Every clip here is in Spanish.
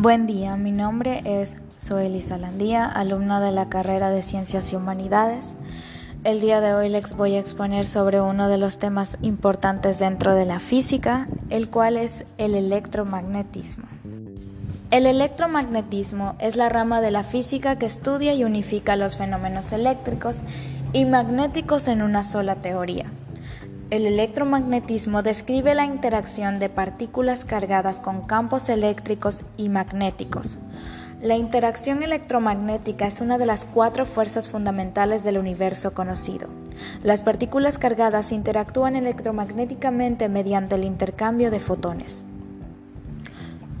Buen día, mi nombre es Zoeli Salandía, alumna de la carrera de Ciencias y Humanidades. El día de hoy les voy a exponer sobre uno de los temas importantes dentro de la física, el cual es el electromagnetismo. El electromagnetismo es la rama de la física que estudia y unifica los fenómenos eléctricos y magnéticos en una sola teoría. El electromagnetismo describe la interacción de partículas cargadas con campos eléctricos y magnéticos. La interacción electromagnética es una de las cuatro fuerzas fundamentales del universo conocido. Las partículas cargadas interactúan electromagnéticamente mediante el intercambio de fotones.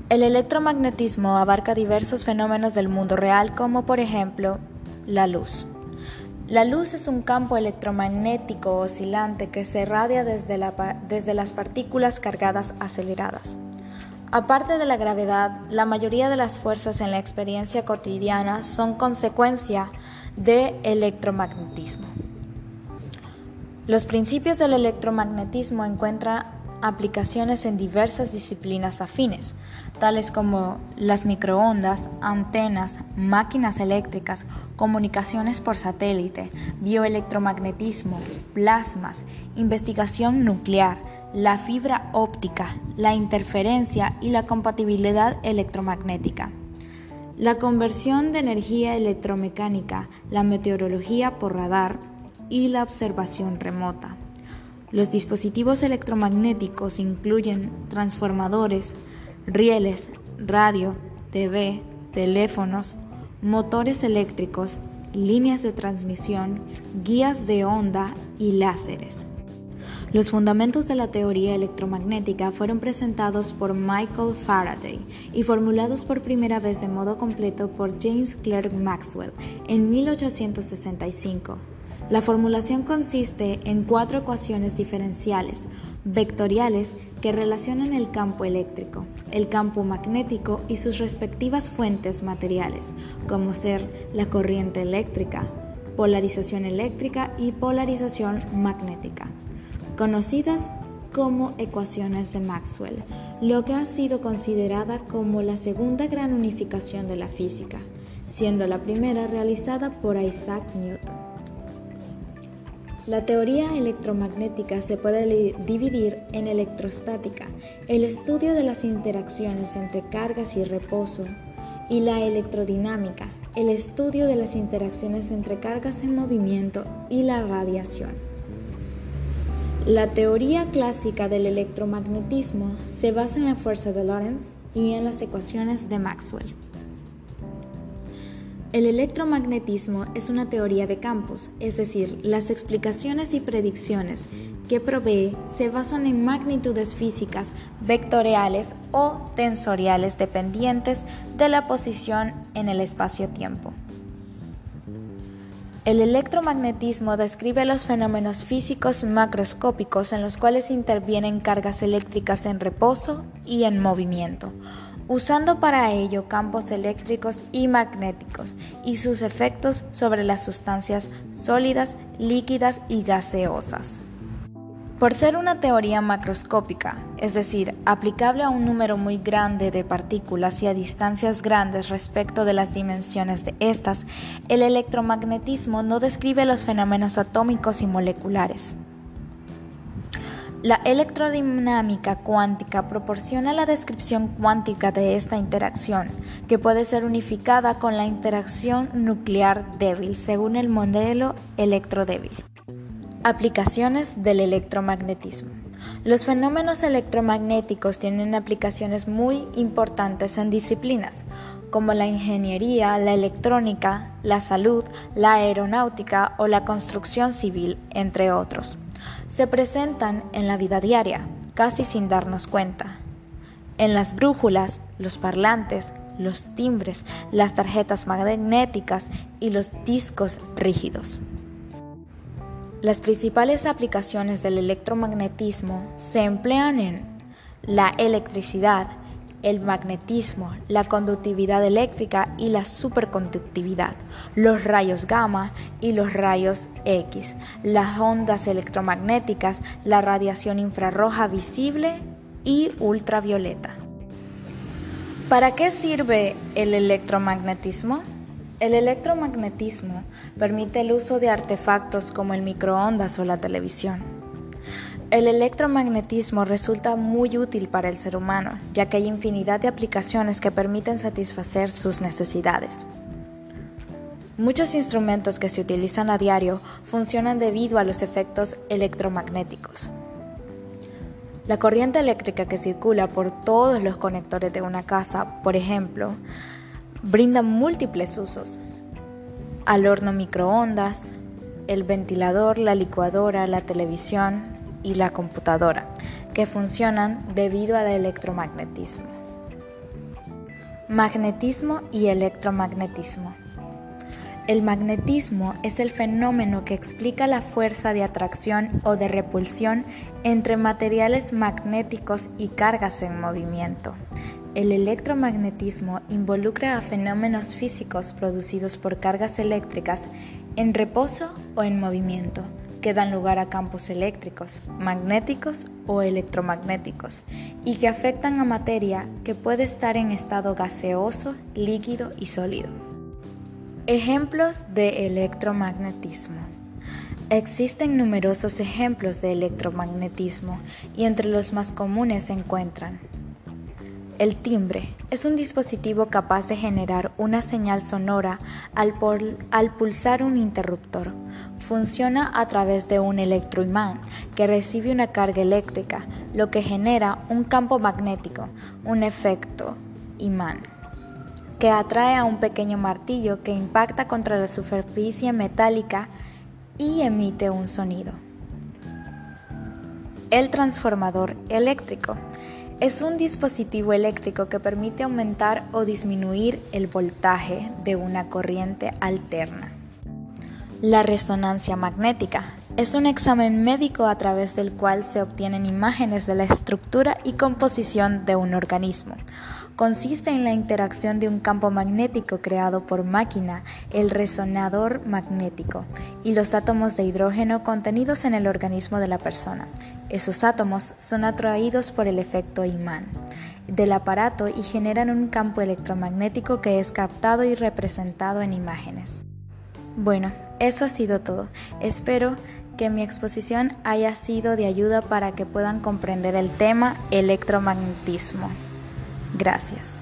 El electromagnetismo abarca diversos fenómenos del mundo real como por ejemplo la luz. La luz es un campo electromagnético oscilante que se irradia desde, desde, las partículas cargadas aceleradas. Aparte de la gravedad, la mayoría de las fuerzas en la experiencia cotidiana son consecuencia de electromagnetismo. Los principios del electromagnetismo encuentran aplicaciones en diversas disciplinas afines, tales como las microondas, antenas, máquinas eléctricas, comunicaciones por satélite, bioelectromagnetismo, plasmas, investigación nuclear, la fibra óptica, la interferencia y la compatibilidad electromagnética. La conversión de energía electromecánica, la meteorología por radar y la observación remota. Los dispositivos electromagnéticos incluyen transformadores, rieles, radio, TV, teléfonos, motores eléctricos, líneas de transmisión, guías de onda y láseres. Los fundamentos de la teoría electromagnética fueron presentados por Michael Faraday y formulados por primera vez de modo completo por James Clerk Maxwell en 1865. La formulación consiste en cuatro ecuaciones diferenciales vectoriales que relacionan el campo eléctrico, el campo magnético y sus respectivas fuentes materiales, como ser la corriente eléctrica, polarización eléctrica y polarización magnética, conocidas como ecuaciones de Maxwell, lo que ha sido considerada como la segunda gran unificación de la física, siendo la primera realizada por Isaac Newton. La teoría electromagnética se puede dividir en electrostática, el estudio de las interacciones entre cargas y reposo, y la electrodinámica, el estudio de las interacciones entre cargas en movimiento y la radiación. La teoría clásica del electromagnetismo se basa en la fuerza de Lorentz y en las ecuaciones de Maxwell. El electromagnetismo es una teoría de campos, es decir, las explicaciones y predicciones que provee se basan en magnitudes físicas vectoriales o tensoriales dependientes de la posición en el espacio-tiempo. El electromagnetismo describe los fenómenos físicos macroscópicos en los cuales intervienen cargas eléctricas en reposo y en movimiento, usando para ello campos eléctricos y magnéticos y sus efectos sobre las sustancias sólidas, líquidas y gaseosas. Por ser una teoría macroscópica, es decir, aplicable a un número muy grande de partículas y a distancias grandes respecto de las dimensiones de estas, el electromagnetismo no describe los fenómenos atómicos y moleculares. La electrodinámica cuántica proporciona la descripción cuántica de esta interacción, que puede ser unificada con la interacción nuclear débil según el modelo electrodébil. Aplicaciones del electromagnetismo. Los fenómenos electromagnéticos tienen aplicaciones muy importantes en disciplinas como la ingeniería, la electrónica, la salud, la aeronáutica o la construcción civil, entre otros se presentan en la vida diaria, casi sin darnos cuenta. En las brújulas, los parlantes, los timbres, las tarjetas magnéticas y los discos rígidos. Las principales aplicaciones del electromagnetismo se emplean en la electricidad, el magnetismo, la conductividad eléctrica y la superconductividad, los rayos gamma y los rayos X, las ondas electromagnéticas, la radiación infrarroja visible y ultravioleta. ¿Para qué sirve el electromagnetismo? El electromagnetismo permite el uso de artefactos como el microondas o la televisión. El electromagnetismo resulta muy útil para el ser humano, ya que hay infinidad de aplicaciones que permiten satisfacer sus necesidades. Muchos instrumentos que se utilizan a diario funcionan debido a los efectos electromagnéticos. La corriente eléctrica que circula por todos los conectores de una casa, por ejemplo, brinda múltiples usos. Al horno microondas, el ventilador, la licuadora, la televisión y la computadora, que funcionan debido al electromagnetismo. Magnetismo y electromagnetismo. El magnetismo es el fenómeno que explica la fuerza de atracción o de repulsión entre materiales magnéticos y cargas en movimiento. El electromagnetismo involucra a fenómenos físicos producidos por cargas eléctricas en reposo o en movimiento, que dan lugar a campos eléctricos, magnéticos o electromagnéticos, y que afectan a materia que puede estar en estado gaseoso, líquido y sólido. Ejemplos de electromagnetismo. Existen numerosos ejemplos de electromagnetismo y entre los más comunes se encuentran el timbre es un dispositivo capaz de generar una señal sonora al, pulsar un interruptor. Funciona a través de un electroimán que recibe una carga eléctrica, lo que genera un campo magnético, un efecto imán que atrae a un pequeño martillo que impacta contra la superficie metálica y emite un sonido. El transformador eléctrico es un dispositivo eléctrico que permite aumentar o disminuir el voltaje de una corriente alterna. La resonancia magnética es un examen médico a través del cual se obtienen imágenes de la estructura y composición de un organismo consiste en la interacción de un campo magnético creado por máquina, el resonador magnético, y los átomos de hidrógeno contenidos en el organismo de la persona. Esos átomos son atraídos por el efecto imán del aparato y generan un campo electromagnético que es captado y representado en imágenes. Bueno, eso ha sido todo. Espero que mi exposición haya sido de ayuda para que puedan comprender el tema electromagnetismo. Gracias.